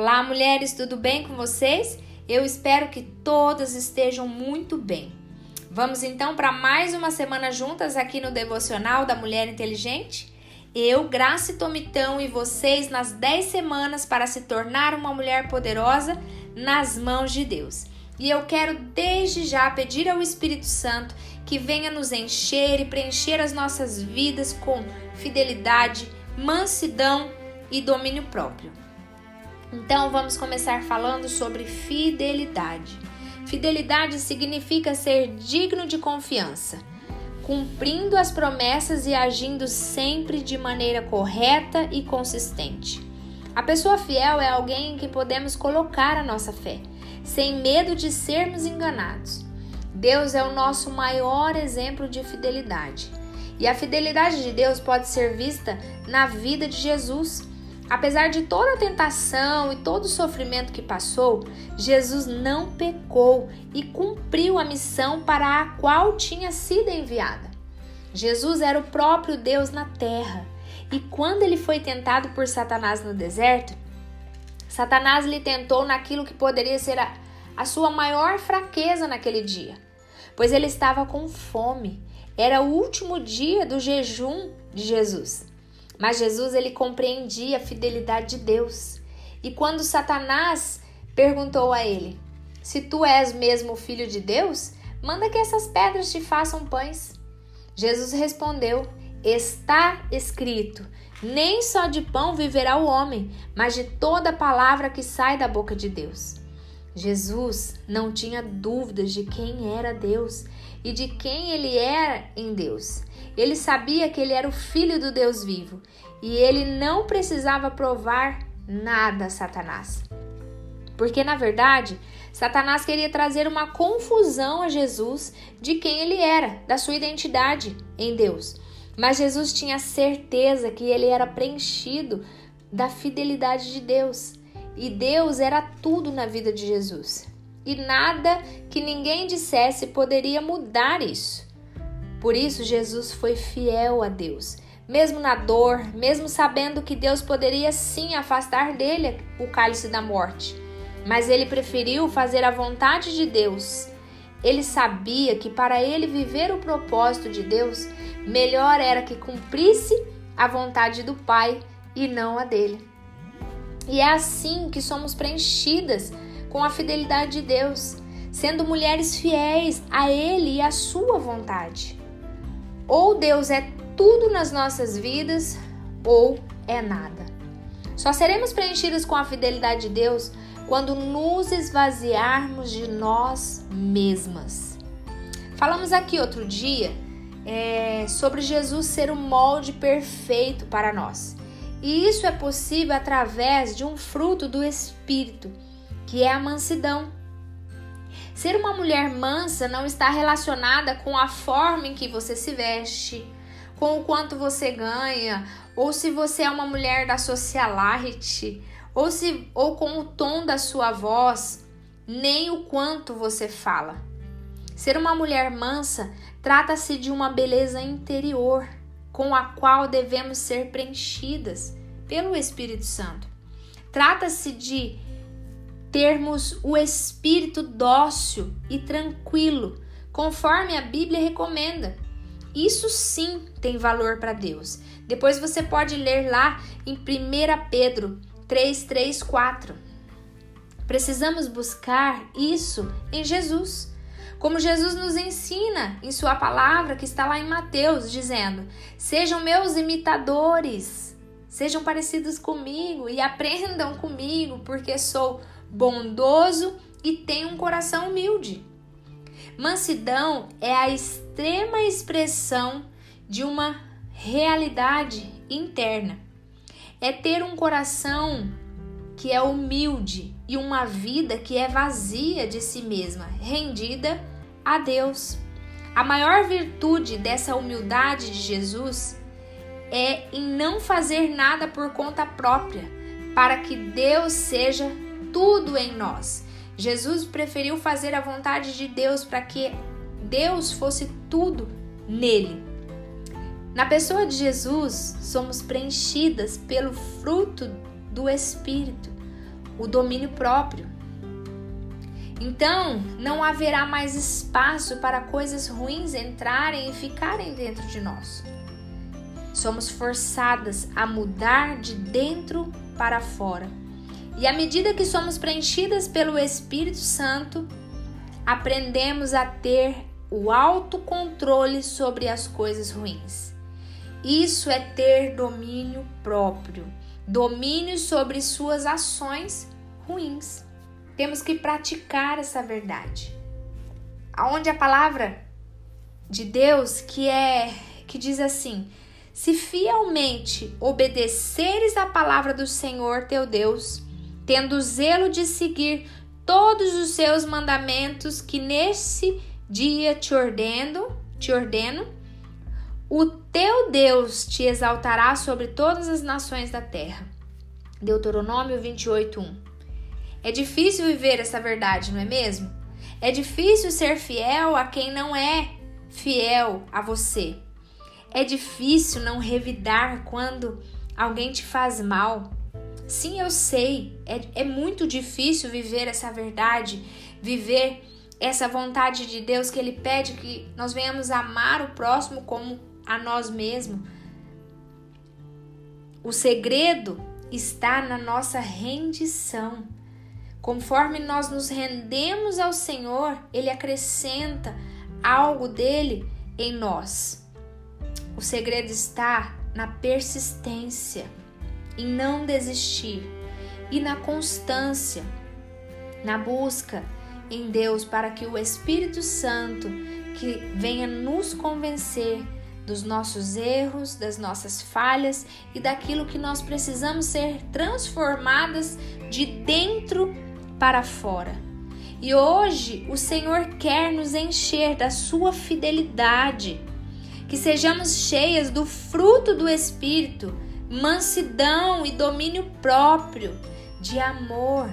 Olá, mulheres, tudo bem com vocês? Eu espero que todas estejam muito bem. Vamos então para mais uma semana juntas aqui no Devocional da Mulher Inteligente? Eu, Graça Tomitão e vocês nas 10 semanas para se tornar uma mulher poderosa nas mãos de Deus. E eu quero desde já pedir ao Espírito Santo que venha nos encher e preencher as nossas vidas com fidelidade, mansidão e domínio próprio. Então vamos começar falando sobre fidelidade. Fidelidade significa ser digno de confiança, cumprindo as promessas e agindo sempre de maneira correta e consistente. A pessoa fiel é alguém em que podemos colocar a nossa fé, sem medo de sermos enganados. Deus é o nosso maior exemplo de fidelidade. E a fidelidade de Deus pode ser vista na vida de Jesus. Apesar de toda a tentação e todo o sofrimento que passou, Jesus não pecou e cumpriu a missão para a qual tinha sido enviada. Jesus era o próprio Deus na terra, e quando ele foi tentado por Satanás no deserto, Satanás lhe tentou naquilo que poderia ser a, a sua maior fraqueza naquele dia, pois ele estava com fome. Era o último dia do jejum de Jesus. Mas Jesus ele compreendia a fidelidade de Deus. E quando Satanás perguntou a ele: Se tu és mesmo o filho de Deus, manda que essas pedras te façam pães. Jesus respondeu: Está escrito: Nem só de pão viverá o homem, mas de toda palavra que sai da boca de Deus. Jesus não tinha dúvidas de quem era Deus e de quem ele era em Deus. Ele sabia que ele era o filho do Deus vivo e ele não precisava provar nada a Satanás. Porque na verdade, Satanás queria trazer uma confusão a Jesus de quem ele era, da sua identidade em Deus. Mas Jesus tinha certeza que ele era preenchido da fidelidade de Deus. E Deus era tudo na vida de Jesus. E nada que ninguém dissesse poderia mudar isso. Por isso, Jesus foi fiel a Deus, mesmo na dor, mesmo sabendo que Deus poderia sim afastar dele o cálice da morte. Mas ele preferiu fazer a vontade de Deus. Ele sabia que para ele viver o propósito de Deus, melhor era que cumprisse a vontade do Pai e não a dele. E é assim que somos preenchidas com a fidelidade de Deus, sendo mulheres fiéis a Ele e à Sua vontade. Ou Deus é tudo nas nossas vidas, ou é nada. Só seremos preenchidas com a fidelidade de Deus quando nos esvaziarmos de nós mesmas. Falamos aqui outro dia é, sobre Jesus ser o molde perfeito para nós. E isso é possível através de um fruto do Espírito, que é a mansidão. Ser uma mulher mansa não está relacionada com a forma em que você se veste, com o quanto você ganha, ou se você é uma mulher da socialite, ou se ou com o tom da sua voz, nem o quanto você fala. Ser uma mulher mansa trata-se de uma beleza interior com a qual devemos ser preenchidas pelo Espírito Santo. Trata-se de termos o espírito dócil e tranquilo, conforme a Bíblia recomenda. Isso sim tem valor para Deus. Depois você pode ler lá em 1 Pedro 3, 3, 4. Precisamos buscar isso em Jesus. Como Jesus nos ensina em Sua palavra, que está lá em Mateus, dizendo: Sejam meus imitadores, sejam parecidos comigo e aprendam comigo, porque sou bondoso e tem um coração humilde. Mansidão é a extrema expressão de uma realidade interna. É ter um coração que é humilde e uma vida que é vazia de si mesma, rendida a Deus. A maior virtude dessa humildade de Jesus é em não fazer nada por conta própria, para que Deus seja tudo em nós. Jesus preferiu fazer a vontade de Deus para que Deus fosse tudo nele. Na pessoa de Jesus, somos preenchidas pelo fruto do Espírito, o domínio próprio. Então, não haverá mais espaço para coisas ruins entrarem e ficarem dentro de nós. Somos forçadas a mudar de dentro para fora. E à medida que somos preenchidas pelo Espírito Santo, aprendemos a ter o autocontrole sobre as coisas ruins. Isso é ter domínio próprio, domínio sobre suas ações ruins. Temos que praticar essa verdade. Aonde a palavra de Deus que é que diz assim: se fielmente obedeceres a palavra do Senhor teu Deus, tendo zelo de seguir todos os seus mandamentos que nesse dia te ordeno, te ordeno, o teu Deus te exaltará sobre todas as nações da terra. Deuteronômio 28:1. É difícil viver essa verdade, não é mesmo? É difícil ser fiel a quem não é fiel a você. É difícil não revidar quando alguém te faz mal. Sim, eu sei, é, é muito difícil viver essa verdade, viver essa vontade de Deus que Ele pede que nós venhamos amar o próximo como a nós mesmos. O segredo está na nossa rendição. Conforme nós nos rendemos ao Senhor, Ele acrescenta algo dele em nós. O segredo está na persistência em não desistir e na constância, na busca em Deus para que o Espírito Santo que venha nos convencer dos nossos erros, das nossas falhas e daquilo que nós precisamos ser transformadas de dentro para fora. E hoje o Senhor quer nos encher da sua fidelidade, que sejamos cheias do fruto do Espírito mansidão e domínio próprio, de amor.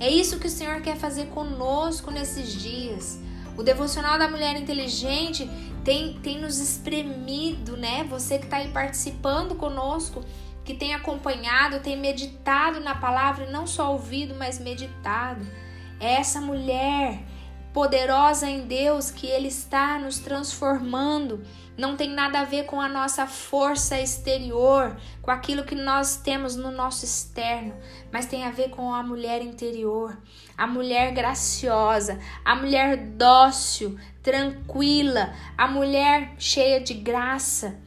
É isso que o Senhor quer fazer conosco nesses dias. O devocional da mulher inteligente tem, tem nos espremido, né? Você que está aí participando conosco, que tem acompanhado, tem meditado na palavra, não só ouvido, mas meditado. É essa mulher poderosa em Deus que Ele está nos transformando não tem nada a ver com a nossa força exterior, com aquilo que nós temos no nosso externo, mas tem a ver com a mulher interior, a mulher graciosa, a mulher dócil, tranquila, a mulher cheia de graça,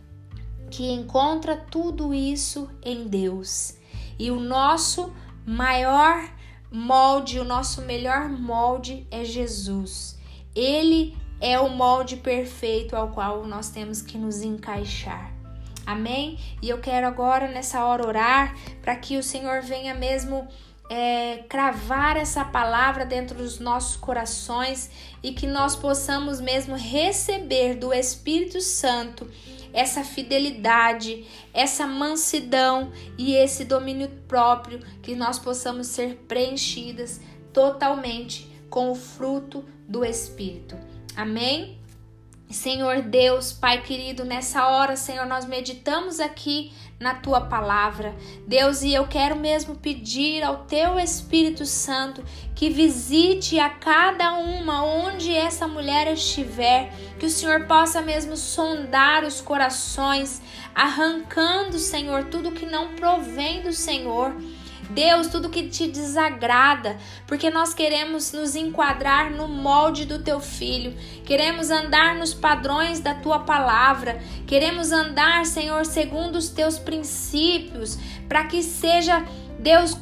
que encontra tudo isso em Deus. E o nosso maior molde, o nosso melhor molde é Jesus. Ele é o molde perfeito ao qual nós temos que nos encaixar. Amém? E eu quero agora nessa hora orar para que o Senhor venha mesmo é, cravar essa palavra dentro dos nossos corações e que nós possamos mesmo receber do Espírito Santo essa fidelidade, essa mansidão e esse domínio próprio, que nós possamos ser preenchidas totalmente com o fruto do Espírito. Amém? Senhor Deus, Pai querido, nessa hora, Senhor, nós meditamos aqui na tua palavra. Deus, e eu quero mesmo pedir ao teu Espírito Santo que visite a cada uma onde essa mulher estiver, que o Senhor possa mesmo sondar os corações, arrancando, Senhor, tudo que não provém do Senhor Deus, tudo que te desagrada, porque nós queremos nos enquadrar no molde do teu filho, queremos andar nos padrões da tua palavra, queremos andar, Senhor, segundo os teus princípios, para que seja Deus,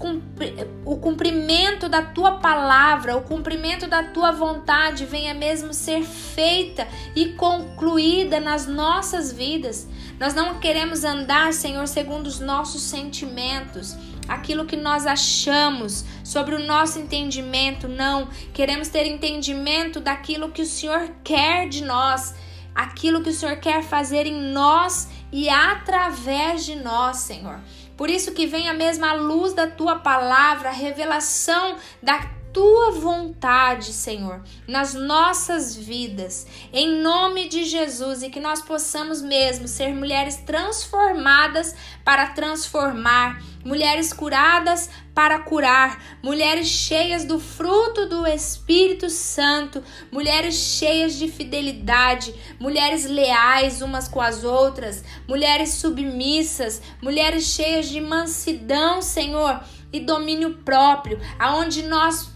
o cumprimento da tua palavra, o cumprimento da tua vontade venha mesmo ser feita e concluída nas nossas vidas. Nós não queremos andar, Senhor, segundo os nossos sentimentos aquilo que nós achamos, sobre o nosso entendimento, não. Queremos ter entendimento daquilo que o Senhor quer de nós, aquilo que o Senhor quer fazer em nós e através de nós, Senhor. Por isso que mesmo a luz da tua palavra, a revelação da tua vontade, Senhor, nas nossas vidas, em nome de Jesus, e que nós possamos mesmo ser mulheres transformadas para transformar, mulheres curadas para curar, mulheres cheias do fruto do Espírito Santo, mulheres cheias de fidelidade, mulheres leais umas com as outras, mulheres submissas, mulheres cheias de mansidão, Senhor, e domínio próprio, aonde nós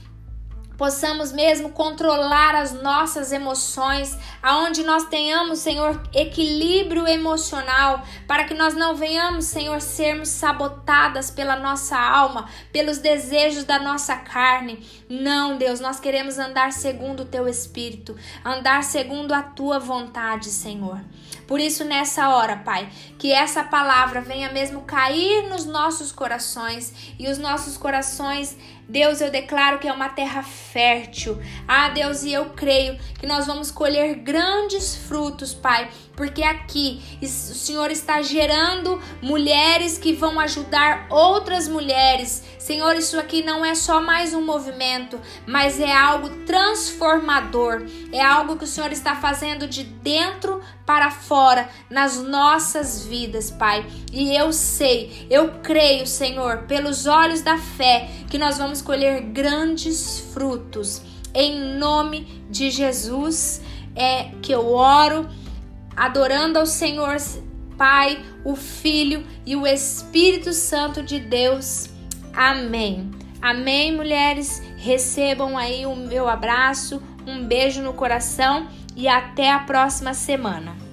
possamos mesmo controlar as nossas emoções, aonde nós tenhamos, Senhor, equilíbrio emocional, para que nós não venhamos, Senhor, sermos sabotadas pela nossa alma, pelos desejos da nossa carne. Não, Deus, nós queremos andar segundo o teu espírito, andar segundo a tua vontade, Senhor. Por isso, nessa hora, Pai, que essa palavra venha mesmo cair nos nossos corações e os nossos corações Deus, eu declaro que é uma terra fértil. Ah, Deus, e eu creio que nós vamos colher grandes frutos, Pai, porque aqui o Senhor está gerando mulheres que vão ajudar outras mulheres. Senhor, isso aqui não é só mais um movimento, mas é algo transformador. É algo que o Senhor está fazendo de dentro para fora nas nossas vidas, Pai. E eu sei, eu creio, Senhor, pelos olhos da fé, que nós vamos colher grandes frutos. Em nome de Jesus é que eu oro, adorando ao Senhor Pai, o Filho e o Espírito Santo de Deus. Amém. Amém, mulheres. Recebam aí o meu abraço, um beijo no coração e até a próxima semana.